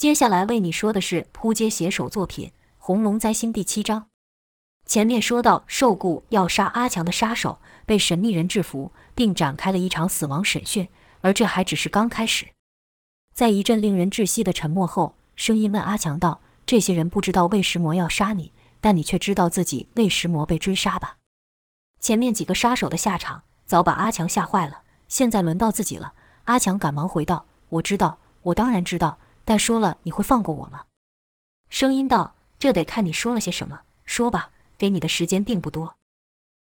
接下来为你说的是扑街写手作品《红龙灾星》第七章。前面说到，受雇要杀阿强的杀手被神秘人制服，并展开了一场死亡审讯，而这还只是刚开始。在一阵令人窒息的沉默后，声音问阿强道：“这些人不知道魏石魔要杀你，但你却知道自己魏石魔被追杀吧？”前面几个杀手的下场早把阿强吓坏了，现在轮到自己了。阿强赶忙回道：“我知道，我当然知道，但说了你会放过我吗？”声音道：“这得看你说了些什么，说吧。”给你的时间并不多，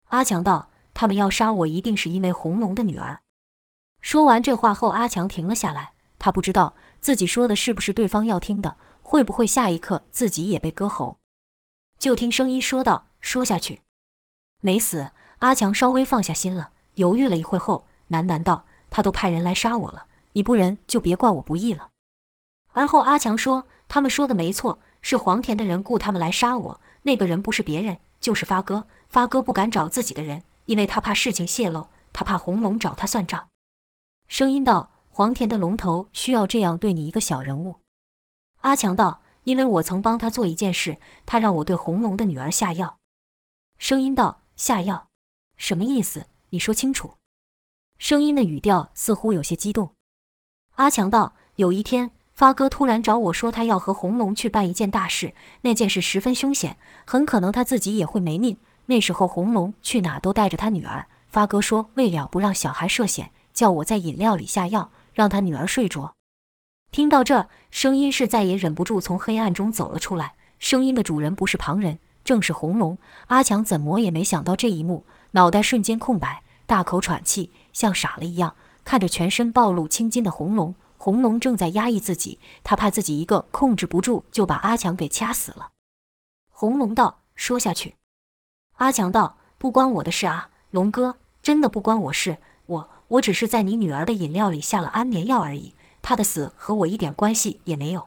阿强道：“他们要杀我，一定是因为红龙的女儿。”说完这话后，阿强停了下来。他不知道自己说的是不是对方要听的，会不会下一刻自己也被割喉。就听声音说道：“说下去，没死。”阿强稍微放下心了，犹豫了一会后，喃喃道：“他都派人来杀我了，你不仁就别怪我不义了。”而后阿强说：“他们说的没错，是黄田的人雇他们来杀我。”那个人不是别人，就是发哥。发哥不敢找自己的人，因为他怕事情泄露，他怕红龙找他算账。声音道：“黄田的龙头需要这样对你一个小人物。”阿强道：“因为我曾帮他做一件事，他让我对红龙的女儿下药。”声音道：“下药？什么意思？你说清楚。”声音的语调似乎有些激动。阿强道：“有一天。”发哥突然找我说，他要和红龙去办一件大事，那件事十分凶险，很可能他自己也会没命。那时候红龙去哪都带着他女儿。发哥说，为了不让小孩涉险，叫我在饮料里下药，让他女儿睡着。听到这声音，是再也忍不住从黑暗中走了出来。声音的主人不是旁人，正是红龙。阿强怎么也没想到这一幕，脑袋瞬间空白，大口喘气，像傻了一样看着全身暴露青筋的红龙。红龙正在压抑自己，他怕自己一个控制不住就把阿强给掐死了。红龙道：“说下去。”阿强道：“不关我的事啊，龙哥，真的不关我事。我我只是在你女儿的饮料里下了安眠药而已，她的死和我一点关系也没有。”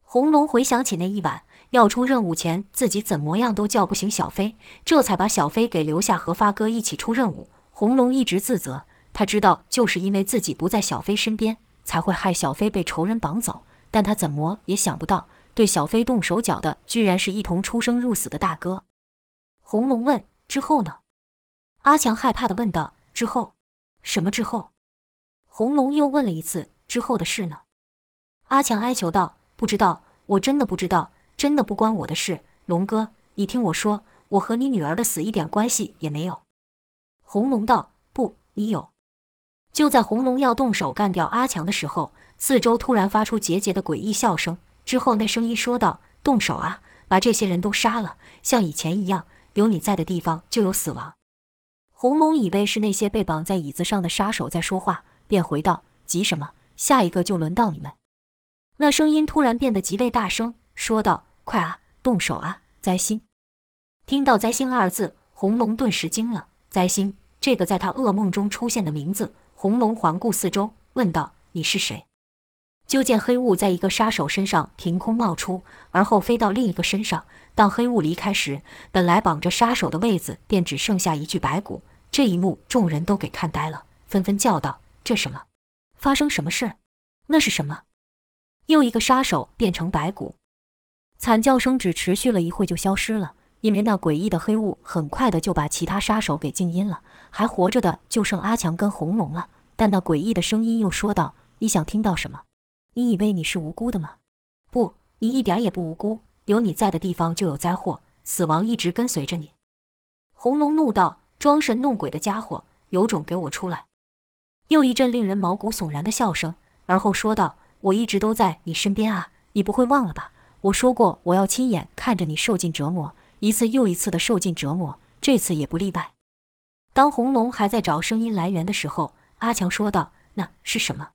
红龙回想起那一晚要出任务前自己怎么样都叫不醒小飞，这才把小飞给留下和发哥一起出任务。红龙一直自责，他知道就是因为自己不在小飞身边。才会害小飞被仇人绑走，但他怎么也想不到，对小飞动手脚的居然是一同出生入死的大哥。红龙问：“之后呢？”阿强害怕的问道：“之后？什么之后？”红龙又问了一次：“之后的事呢？”阿强哀求道：“不知道，我真的不知道，真的不关我的事。龙哥，你听我说，我和你女儿的死一点关系也没有。”红龙道：“不，你有。”就在红龙要动手干掉阿强的时候，四周突然发出桀桀的诡异笑声。之后，那声音说道：“动手啊，把这些人都杀了，像以前一样，有你在的地方就有死亡。”红龙以为是那些被绑在椅子上的杀手在说话，便回道：“急什么？下一个就轮到你们。”那声音突然变得极为大声，说道：“快啊，动手啊！”灾星听到“灾星”二字，红龙顿时惊了。灾星，这个在他噩梦中出现的名字。红龙环顾四周，问道：“你是谁？”就见黑雾在一个杀手身上凭空冒出，而后飞到另一个身上。当黑雾离开时，本来绑着杀手的位子便只剩下一具白骨。这一幕，众人都给看呆了，纷纷叫道：“这什么？发生什么事？那是什么？”又一个杀手变成白骨，惨叫声只持续了一会就消失了，因为那诡异的黑雾很快的就把其他杀手给静音了。还活着的就剩阿强跟红龙了，但那诡异的声音又说道：“你想听到什么？你以为你是无辜的吗？不，你一点也不无辜。有你在的地方就有灾祸，死亡一直跟随着你。”红龙怒道：“装神弄鬼的家伙，有种给我出来！”又一阵令人毛骨悚然的笑声，而后说道：“我一直都在你身边啊，你不会忘了吧？我说过我要亲眼看着你受尽折磨，一次又一次的受尽折磨，这次也不例外。”当红龙还在找声音来源的时候，阿强说道：“那是什么？”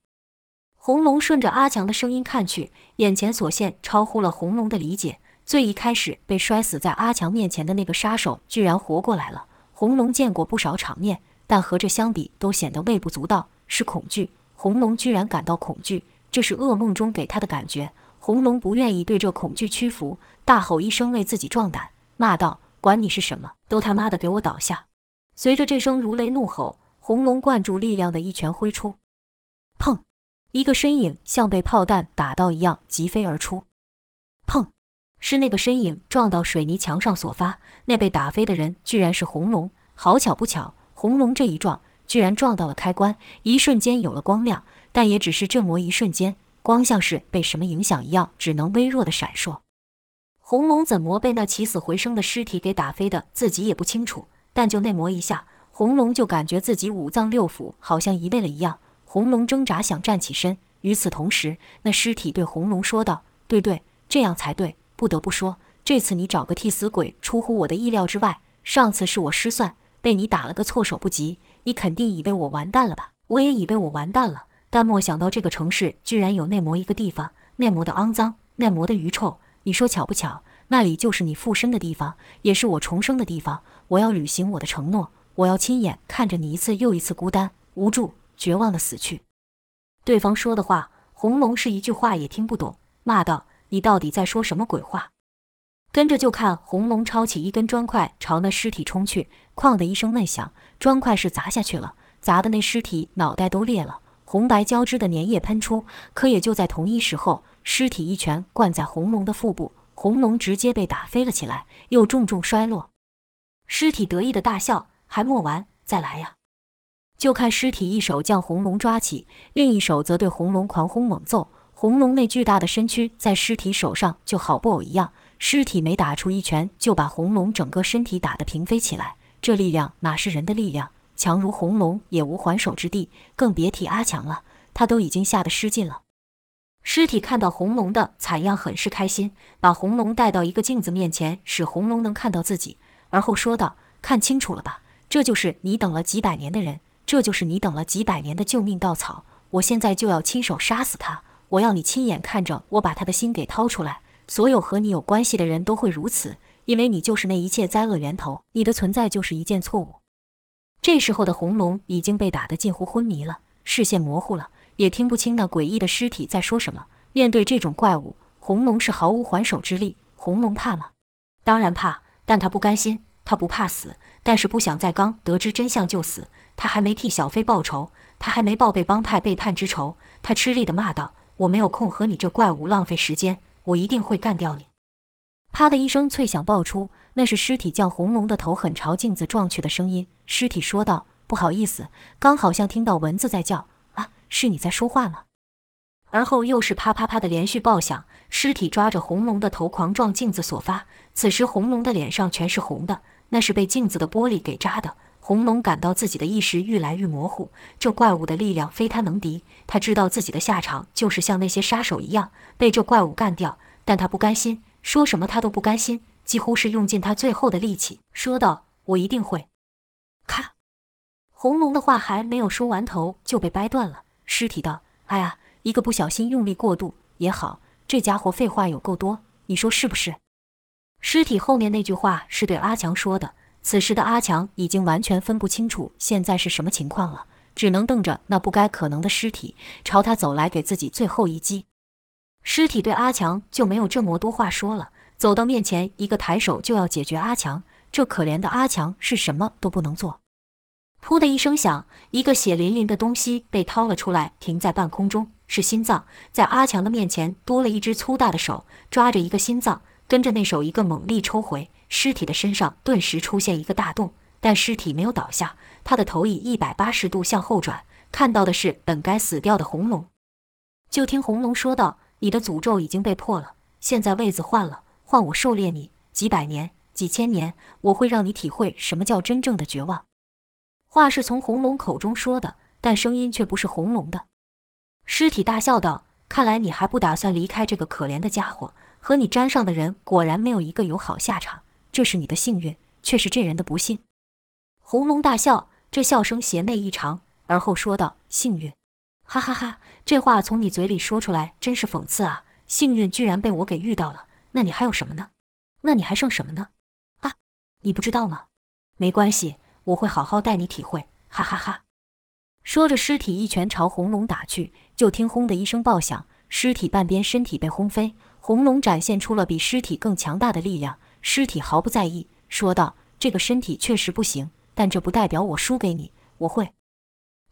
红龙顺着阿强的声音看去，眼前所现超乎了红龙的理解。最一开始被摔死在阿强面前的那个杀手，居然活过来了。红龙见过不少场面，但和这相比，都显得微不足道。是恐惧，红龙居然感到恐惧，这是噩梦中给他的感觉。红龙不愿意对这恐惧屈服，大吼一声为自己壮胆，骂道：“管你是什么，都他妈的给我倒下！”随着这声如雷怒吼，红龙灌注力量的一拳挥出，砰！一个身影像被炮弹打到一样疾飞而出，砰！是那个身影撞到水泥墙上所发。那被打飞的人居然是红龙。好巧不巧，红龙这一撞，居然撞到了开关，一瞬间有了光亮，但也只是这么一瞬间，光像是被什么影响一样，只能微弱的闪烁。红龙怎么被那起死回生的尸体给打飞的，自己也不清楚。但就那么一下，红龙就感觉自己五脏六腑好像移位了一样。红龙挣扎想站起身，与此同时，那尸体对红龙说道：“对对，这样才对。不得不说，这次你找个替死鬼出乎我的意料之外。上次是我失算，被你打了个措手不及。你肯定以为我完蛋了吧？我也以为我完蛋了，但没想到这个城市居然有内魔一个地方。内魔的肮脏，内魔的愚臭。你说巧不巧？那里就是你附身的地方，也是我重生的地方。我要履行我的承诺，我要亲眼看着你一次又一次孤单、无助。”绝望的死去。对方说的话，红龙是一句话也听不懂，骂道：“你到底在说什么鬼话？”跟着就看红龙抄起一根砖块朝那尸体冲去，哐的一声闷响，砖块是砸下去了，砸的那尸体脑袋都裂了，红白交织的粘液喷出。可也就在同一时候，尸体一拳灌在红龙的腹部，红龙直接被打飞了起来，又重重摔落。尸体得意的大笑：“还没完，再来呀！”就看尸体一手将红龙抓起，另一手则对红龙狂轰猛揍。红龙那巨大的身躯在尸体手上就好布偶一样，尸体每打出一拳，就把红龙整个身体打得平飞起来。这力量哪是人的力量？强如红龙也无还手之地，更别提阿强了。他都已经吓得失禁了。尸体看到红龙的惨样，很是开心，把红龙带到一个镜子面前，使红龙能看到自己，而后说道：“看清楚了吧？这就是你等了几百年的人。”这就是你等了几百年的救命稻草，我现在就要亲手杀死他！我要你亲眼看着我把他的心给掏出来。所有和你有关系的人都会如此，因为你就是那一切灾厄源头，你的存在就是一件错误。这时候的红龙已经被打得近乎昏迷了，视线模糊了，也听不清那诡异的尸体在说什么。面对这种怪物，红龙是毫无还手之力。红龙怕吗？当然怕，但他不甘心，他不怕死，但是不想在刚得知真相就死。他还没替小飞报仇，他还没报被帮派背叛之仇。他吃力地骂道：“我没有空和你这怪物浪费时间，我一定会干掉你！”啪的一声脆响爆出，那是尸体将红龙的头狠朝镜子撞去的声音。尸体说道：“不好意思，刚好像听到蚊子在叫，是你在说话吗？”而后又是啪啪啪的连续爆响，尸体抓着红龙的头狂撞镜子所发。此时红龙的脸上全是红的，那是被镜子的玻璃给扎的。红龙感到自己的意识愈来愈模糊，这怪物的力量非他能敌。他知道自己的下场就是像那些杀手一样被这怪物干掉，但他不甘心，说什么他都不甘心，几乎是用尽他最后的力气，说道：“我一定会。”咔！红龙的话还没有说完头就被掰断了。尸体道：“哎呀，一个不小心用力过度也好，这家伙废话有够多，你说是不是？”尸体后面那句话是对阿强说的。此时的阿强已经完全分不清楚现在是什么情况了，只能瞪着那不该可能的尸体朝他走来，给自己最后一击。尸体对阿强就没有这么多话说了，走到面前，一个抬手就要解决阿强。这可怜的阿强是什么都不能做。噗的一声响，一个血淋淋的东西被掏了出来，停在半空中，是心脏。在阿强的面前多了一只粗大的手，抓着一个心脏，跟着那手一个猛力抽回。尸体的身上顿时出现一个大洞，但尸体没有倒下，他的头以一百八十度向后转，看到的是本该死掉的红龙。就听红龙说道：“你的诅咒已经被破了，现在位子换了，换我狩猎你几百年、几千年，我会让你体会什么叫真正的绝望。”话是从红龙口中说的，但声音却不是红龙的。尸体大笑道：“看来你还不打算离开这个可怜的家伙，和你沾上的人果然没有一个有好下场。”这是你的幸运，却是这人的不幸。红龙大笑，这笑声邪魅异常，而后说道：“幸运，哈哈哈！这话从你嘴里说出来，真是讽刺啊！幸运居然被我给遇到了，那你还有什么呢？那你还剩什么呢？啊，你不知道吗？没关系，我会好好带你体会，哈哈哈！”说着，尸体一拳朝红龙打去，就听“轰”的一声爆响，尸体半边身体被轰飞。红龙展现出了比尸体更强大的力量。尸体毫不在意，说道：“这个身体确实不行，但这不代表我输给你。我会。”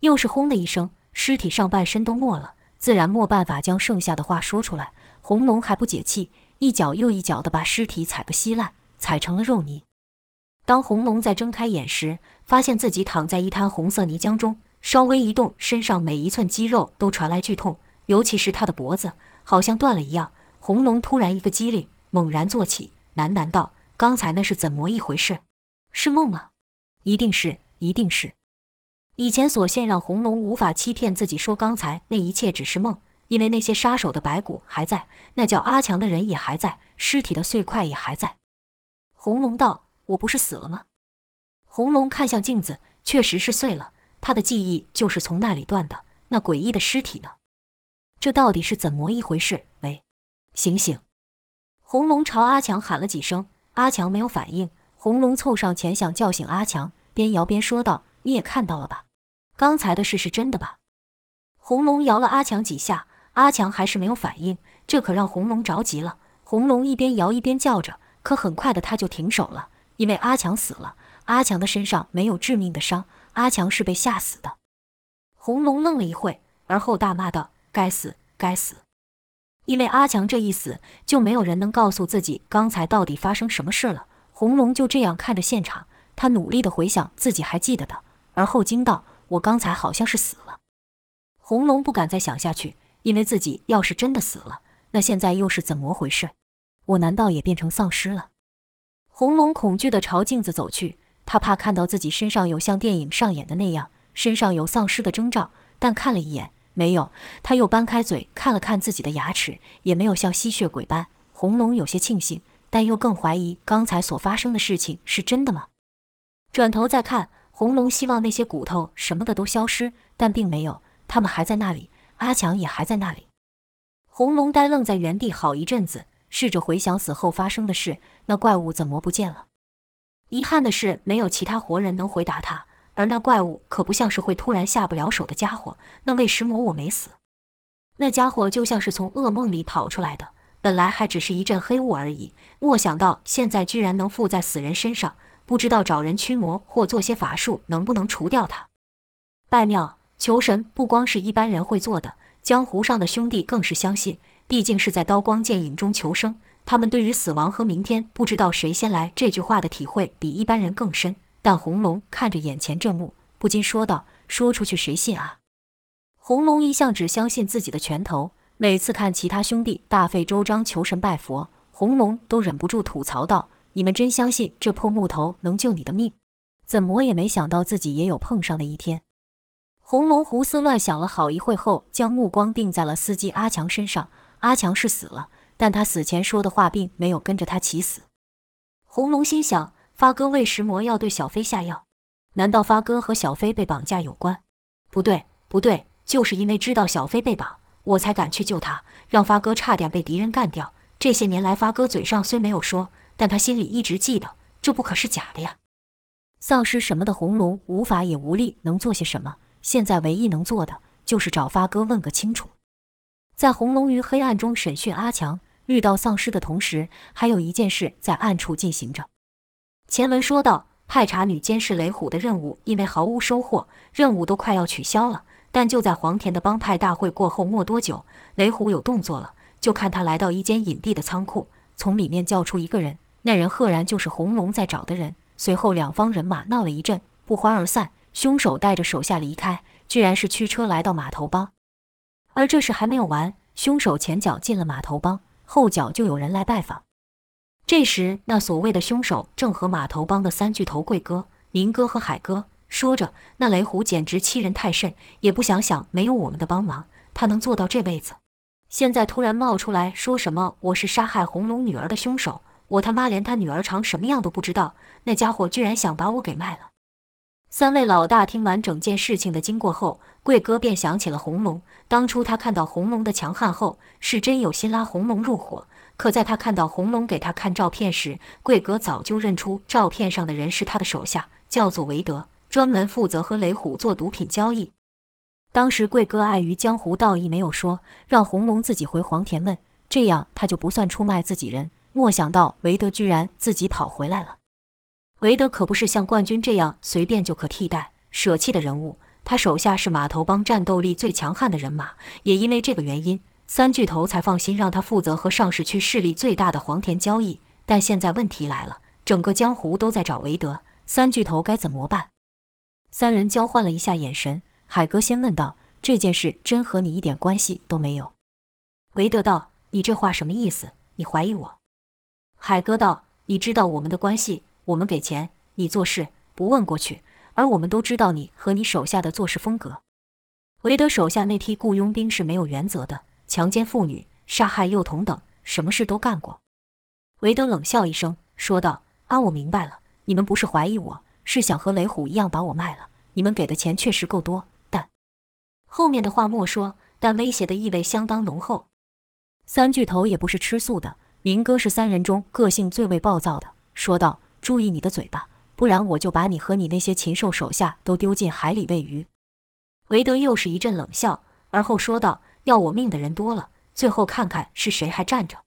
又是轰的一声，尸体上半身都没了，自然没办法将剩下的话说出来。红龙还不解气，一脚又一脚地把尸体踩个稀烂，踩成了肉泥。当红龙在睁开眼时，发现自己躺在一滩红色泥浆中，稍微一动，身上每一寸肌肉都传来剧痛，尤其是他的脖子，好像断了一样。红龙突然一个机灵，猛然坐起，喃喃道：“刚才那是怎么一回事？是梦吗？一定是，一定是。以前所限让红龙无法欺骗自己，说刚才那一切只是梦，因为那些杀手的白骨还在，那叫阿强的人也还在，尸体的碎块也还在。”红龙道。我不是死了吗？红龙看向镜子，确实是碎了。他的记忆就是从那里断的。那诡异的尸体呢？这到底是怎么一回事？喂，醒醒！红龙朝阿强喊了几声，阿强没有反应。红龙凑上前想叫醒阿强，边摇边说道：“你也看到了吧？刚才的事是真的吧？”红龙摇了阿强几下，阿强还是没有反应，这可让红龙着急了。红龙一边摇一边叫着，可很快的他就停手了。因为阿强死了，阿强的身上没有致命的伤，阿强是被吓死的。红龙愣了一会，而后大骂道：“该死，该死！”因为阿强这一死，就没有人能告诉自己刚才到底发生什么事了。红龙就这样看着现场，他努力的回想自己还记得的，而后惊道：“我刚才好像是死了。”红龙不敢再想下去，因为自己要是真的死了，那现在又是怎么回事？我难道也变成丧尸了？红龙恐惧地朝镜子走去，他怕看到自己身上有像电影上演的那样，身上有丧尸的征兆。但看了一眼，没有。他又搬开嘴看了看自己的牙齿，也没有像吸血鬼般。红龙有些庆幸，但又更怀疑刚才所发生的事情是真的吗？转头再看，红龙希望那些骨头什么的都消失，但并没有，他们还在那里，阿强也还在那里。红龙呆愣在原地好一阵子。试着回想死后发生的事，那怪物怎么不见了？遗憾的是，没有其他活人能回答他。而那怪物可不像是会突然下不了手的家伙。那为什么我没死？那家伙就像是从噩梦里跑出来的，本来还只是一阵黑雾而已，莫想到现在居然能附在死人身上。不知道找人驱魔或做些法术能不能除掉他？拜庙求神不光是一般人会做的，江湖上的兄弟更是相信。毕竟是在刀光剑影中求生，他们对于死亡和明天不知道谁先来这句话的体会比一般人更深。但红龙看着眼前这幕，不禁说道：“说出去谁信啊？”红龙一向只相信自己的拳头，每次看其他兄弟大费周章求神拜佛，红龙都忍不住吐槽道：“你们真相信这破木头能救你的命？怎么也没想到自己也有碰上的一天。”红龙胡思乱想了好一会后，将目光定在了司机阿强身上。阿强是死了，但他死前说的话并没有跟着他起死。红龙心想：发哥为石魔要对小飞下药，难道发哥和小飞被绑架有关？不对，不对，就是因为知道小飞被绑，我才敢去救他，让发哥差点被敌人干掉。这些年来，发哥嘴上虽没有说，但他心里一直记得，这不可是假的呀。丧尸什么的，红龙无法也无力能做些什么。现在唯一能做的，就是找发哥问个清楚。在红龙于黑暗中审讯阿强，遇到丧尸的同时，还有一件事在暗处进行着。前文说到，派查女监视雷虎的任务因为毫无收获，任务都快要取消了。但就在黄田的帮派大会过后没多久，雷虎有动作了。就看他来到一间隐蔽的仓库，从里面叫出一个人，那人赫然就是红龙在找的人。随后两方人马闹了一阵，不欢而散。凶手带着手下离开，居然是驱车来到码头帮。而这事还没有完，凶手前脚进了码头帮，后脚就有人来拜访。这时，那所谓的凶手正和码头帮的三巨头贵哥、明哥和海哥说着：“那雷虎简直欺人太甚，也不想想没有我们的帮忙，他能做到这辈子。现在突然冒出来说什么我是杀害红龙女儿的凶手，我他妈连他女儿长什么样都不知道，那家伙居然想把我给卖了。”三位老大听完整件事情的经过后，贵哥便想起了红龙。当初他看到红龙的强悍后，是真有心拉红龙入伙。可在他看到红龙给他看照片时，贵哥早就认出照片上的人是他的手下，叫做韦德，专门负责和雷虎做毒品交易。当时贵哥碍于江湖道义，没有说让红龙自己回黄田问，这样他就不算出卖自己人。莫想到韦德居然自己跑回来了。韦德可不是像冠军这样随便就可替代、舍弃的人物。他手下是码头帮战斗力最强悍的人马，也因为这个原因，三巨头才放心让他负责和上市区势力最大的黄田交易。但现在问题来了，整个江湖都在找韦德，三巨头该怎么办？三人交换了一下眼神，海哥先问道：“这件事真和你一点关系都没有？”韦德道：“你这话什么意思？你怀疑我？”海哥道：“你知道我们的关系，我们给钱，你做事不问过去，而我们都知道你和你手下的做事风格。韦德手下那批雇佣兵是没有原则的，强奸妇女、杀害幼童等，什么事都干过。”韦德冷笑一声，说道：“啊，我明白了，你们不是怀疑我，是想和雷虎一样把我卖了。你们给的钱确实够多，但……后面的话莫说，但威胁的意味相当浓厚。三巨头也不是吃素的。”明哥是三人中个性最为暴躁的，说道：“注意你的嘴巴，不然我就把你和你那些禽兽手下都丢进海里喂鱼。”韦德又是一阵冷笑，而后说道：“要我命的人多了，最后看看是谁还站着。”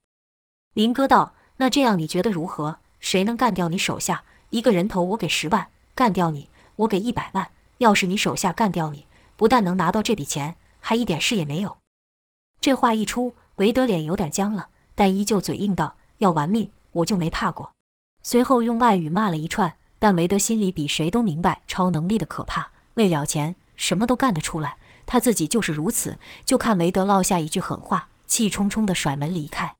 林哥道：“那这样你觉得如何？谁能干掉你手下一个人头？我给十万，干掉你，我给一百万。要是你手下干掉你，不但能拿到这笔钱，还一点事也没有。”这话一出，韦德脸有点僵了。但依旧嘴硬道：“要玩命，我就没怕过。”随后用外语骂了一串。但韦德心里比谁都明白超能力的可怕，为了钱什么都干得出来。他自己就是如此。就看韦德落下一句狠话，气冲冲地甩门离开。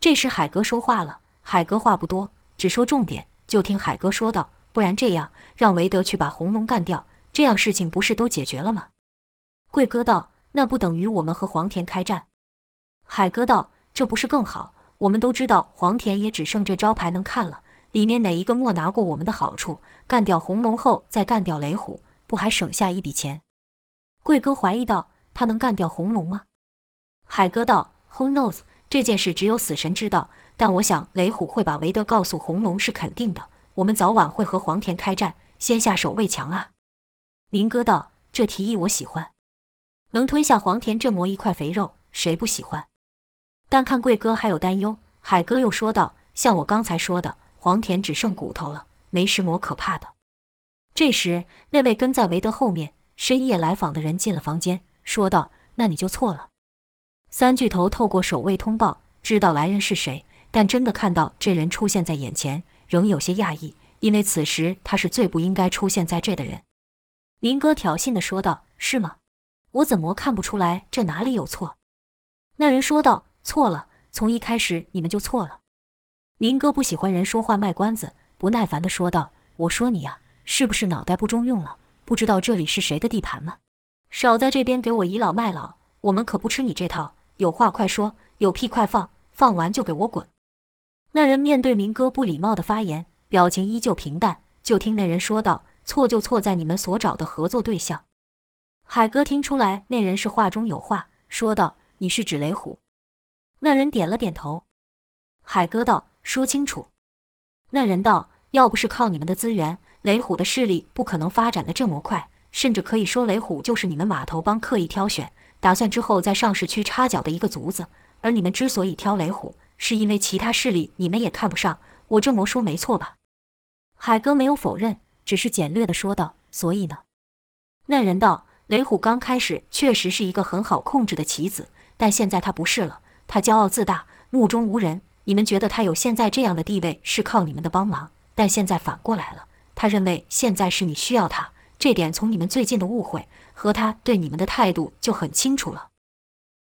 这时海哥说话了。海哥话不多，只说重点。就听海哥说道：“不然这样，让韦德去把红龙干掉，这样事情不是都解决了吗？”贵哥道：“那不等于我们和黄田开战？”海哥道。这不是更好？我们都知道黄田也只剩这招牌能看了，里面哪一个没拿过我们的好处？干掉红龙后再干掉雷虎，不还省下一笔钱？贵哥怀疑道：“他能干掉红龙吗？”海哥道：“Who knows？这件事只有死神知道。但我想雷虎会把韦德告诉红龙是肯定的。我们早晚会和黄田开战，先下手为强啊。”林哥道：“这提议我喜欢，能吞下黄田这么一块肥肉，谁不喜欢？”但看贵哥还有担忧，海哥又说道：“像我刚才说的，黄田只剩骨头了，没什么可怕的。”这时，那位跟在韦德后面深夜来访的人进了房间，说道：“那你就错了。”三巨头透过守卫通报知道来人是谁，但真的看到这人出现在眼前，仍有些讶异，因为此时他是最不应该出现在这的人。林哥挑衅的说道：“是吗？我怎么看不出来这哪里有错？”那人说道。错了，从一开始你们就错了。林哥不喜欢人说话卖关子，不耐烦地说道：“我说你呀，是不是脑袋不中用了？不知道这里是谁的地盘吗？少在这边给我倚老卖老，我们可不吃你这套。有话快说，有屁快放，放完就给我滚。”那人面对明哥不礼貌的发言，表情依旧平淡。就听那人说道：“错就错在你们所找的合作对象。”海哥听出来那人是话中有话，说道：“你是指雷虎？”那人点了点头，海哥道：“说清楚。”那人道：“要不是靠你们的资源，雷虎的势力不可能发展的这么快，甚至可以说雷虎就是你们码头帮刻意挑选，打算之后在上市区插脚的一个卒子。而你们之所以挑雷虎，是因为其他势力你们也看不上。我这么说没错吧？”海哥没有否认，只是简略的说道：“所以呢？”那人道：“雷虎刚开始确实是一个很好控制的棋子，但现在他不是了。”他骄傲自大，目中无人。你们觉得他有现在这样的地位是靠你们的帮忙，但现在反过来了。他认为现在是你需要他，这点从你们最近的误会和他对你们的态度就很清楚了。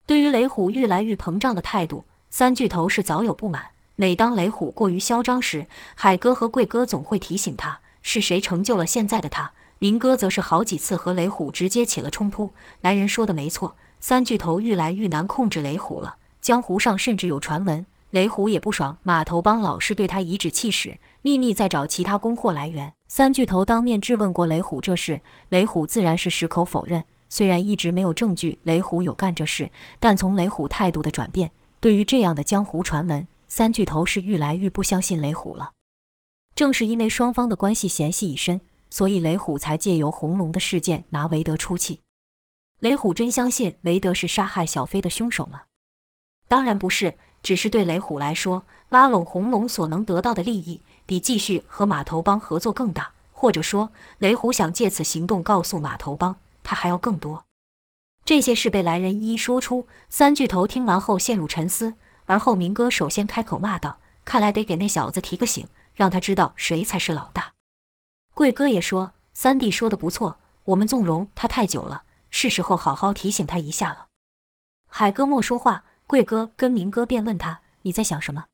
对于雷虎越来越膨胀的态度，三巨头是早有不满。每当雷虎过于嚣张时，海哥和贵哥总会提醒他是谁成就了现在的他。林哥则是好几次和雷虎直接起了冲突。男人说的没错，三巨头愈来愈难控制雷虎了。江湖上甚至有传闻，雷虎也不爽，码头帮老是对他颐指气使，秘密在找其他供货来源。三巨头当面质问过雷虎这事，雷虎自然是矢口否认。虽然一直没有证据雷虎有干这事，但从雷虎态度的转变，对于这样的江湖传闻，三巨头是愈来愈不相信雷虎了。正是因为双方的关系嫌隙已深，所以雷虎才借由红龙的事件拿韦德出气。雷虎真相信韦德是杀害小飞的凶手吗？当然不是，只是对雷虎来说，拉拢红龙所能得到的利益，比继续和码头帮合作更大。或者说，雷虎想借此行动告诉码头帮，他还要更多。这些事被来人一一说出。三巨头听完后陷入沉思，而后明哥首先开口骂道：“看来得给那小子提个醒，让他知道谁才是老大。”贵哥也说：“三弟说的不错，我们纵容他太久了，是时候好好提醒他一下了。”海哥莫说话，贵哥跟明哥便问他：“你在想什么？”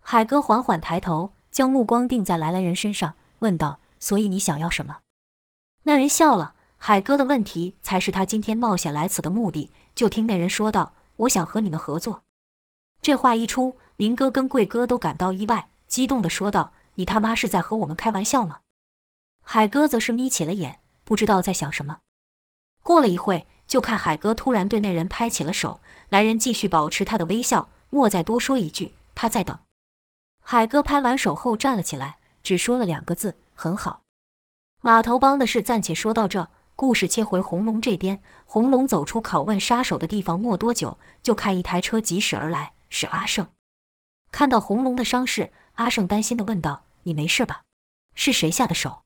海哥缓缓抬头，将目光定在来来人身上，问道：“所以你想要什么？”那人笑了。海哥的问题才是他今天冒险来此的目的。就听那人说道：“我想和你们合作。”这话一出，林哥跟贵哥都感到意外，激动地说道：“你他妈是在和我们开玩笑吗？”海哥则是眯起了眼，不知道在想什么。过了一会，就看海哥突然对那人拍起了手，来人继续保持他的微笑，莫再多说一句，他在等。海哥拍完手后站了起来，只说了两个字：“很好。”码头帮的事暂且说到这。故事切回红龙这边，红龙走出拷问杀手的地方，没多久就看一台车疾驶而来，是阿胜。看到红龙的伤势，阿胜担心的问道：“你没事吧？是谁下的手？”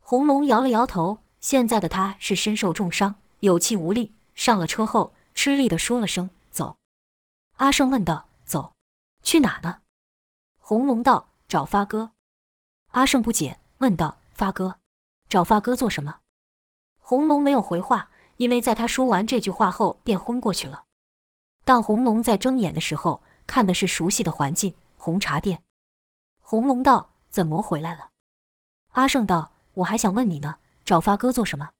红龙摇了摇头，现在的他是身受重伤，有气无力。上了车后，吃力的说了声“走”。阿胜问道：“走，去哪呢？”红龙道：“找发哥。”阿胜不解，问道：“发哥，找发哥做什么？”红龙没有回话，因为在他说完这句话后便昏过去了。当红龙在睁眼的时候，看的是熟悉的环境——红茶店。红龙道：“怎么回来了？”阿胜道：“我还想问你呢，找发哥做什么？”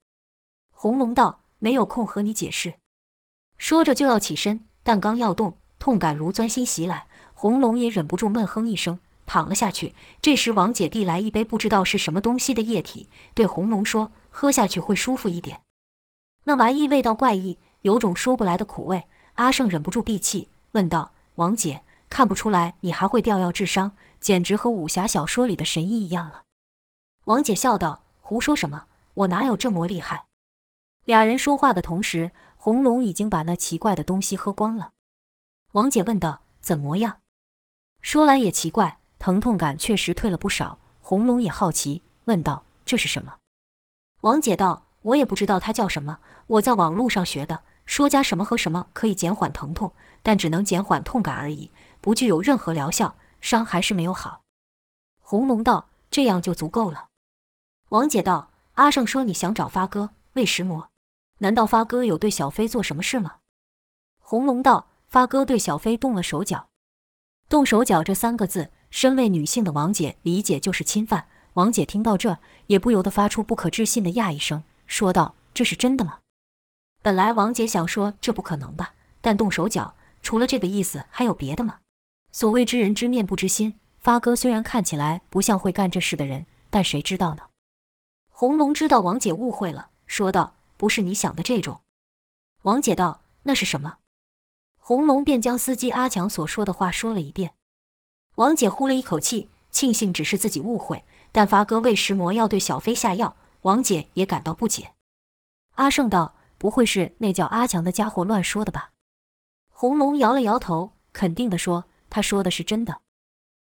红龙道：“没有空和你解释。”说着就要起身，但刚要动，痛感如钻心袭来，红龙也忍不住闷哼一声，躺了下去。这时王姐递来一杯不知道是什么东西的液体，对红龙说。喝下去会舒服一点。那玩意味道怪异，有种说不来的苦味。阿胜忍不住闭气，问道：“王姐，看不出来你还会掉药治伤，简直和武侠小说里的神医一样了。”王姐笑道：“胡说什么？我哪有这么厉害？”俩人说话的同时，红龙已经把那奇怪的东西喝光了。王姐问道：“怎么样？”说来也奇怪，疼痛感确实退了不少。红龙也好奇，问道：“这是什么？”王姐道：“我也不知道它叫什么，我在网络上学的，说加什么和什么可以减缓疼痛，但只能减缓痛感而已，不具有任何疗效，伤还是没有好。”红龙道：“这样就足够了。”王姐道：“阿胜说你想找发哥喂食魔，难道发哥有对小飞做什么事吗？”红龙道：“发哥对小飞动了手脚。”动手脚这三个字，身为女性的王姐理解就是侵犯。王姐听到这，也不由得发出不可置信的讶异声，说道：“这是真的吗？”本来王姐想说这不可能吧，但动手脚，除了这个意思，还有别的吗？所谓知人知面不知心，发哥虽然看起来不像会干这事的人，但谁知道呢？红龙知道王姐误会了，说道：“不是你想的这种。”王姐道：“那是什么？”红龙便将司机阿强所说的话说了一遍。王姐呼了一口气，庆幸只是自己误会。但发哥为食魔要对小飞下药，王姐也感到不解。阿胜道：“不会是那叫阿强的家伙乱说的吧？”红龙摇了摇头，肯定地说：“他说的是真的。”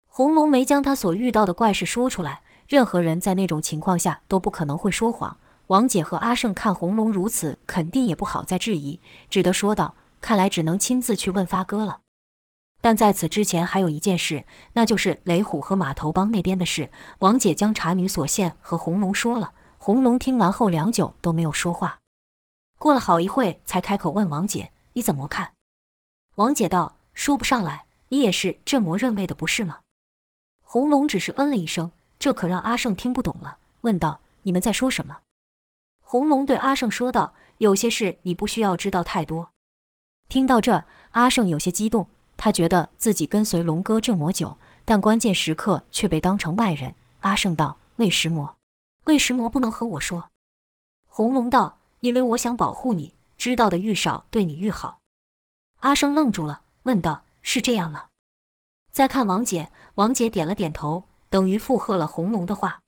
红龙没将他所遇到的怪事说出来，任何人在那种情况下都不可能会说谎。王姐和阿胜看红龙如此，肯定也不好再质疑，只得说道：“看来只能亲自去问发哥了。”但在此之前，还有一件事，那就是雷虎和码头帮那边的事。王姐将茶女所献和红龙说了。红龙听完后，良久都没有说话。过了好一会，才开口问王姐：“你怎么看？”王姐道：“说不上来，你也是镇魔认为的，不是吗？”红龙只是嗯了一声，这可让阿胜听不懂了，问道：“你们在说什么？”红龙对阿胜说道：“有些事你不需要知道太多。”听到这，阿胜有些激动。他觉得自己跟随龙哥这么久，但关键时刻却被当成外人。阿胜道：“魏石魔，魏石魔不能和我说。”红龙道：“因为我想保护你，知道的愈少，对你愈好。”阿胜愣住了，问道：“是这样吗？”再看王姐，王姐点了点头，等于附和了红龙的话。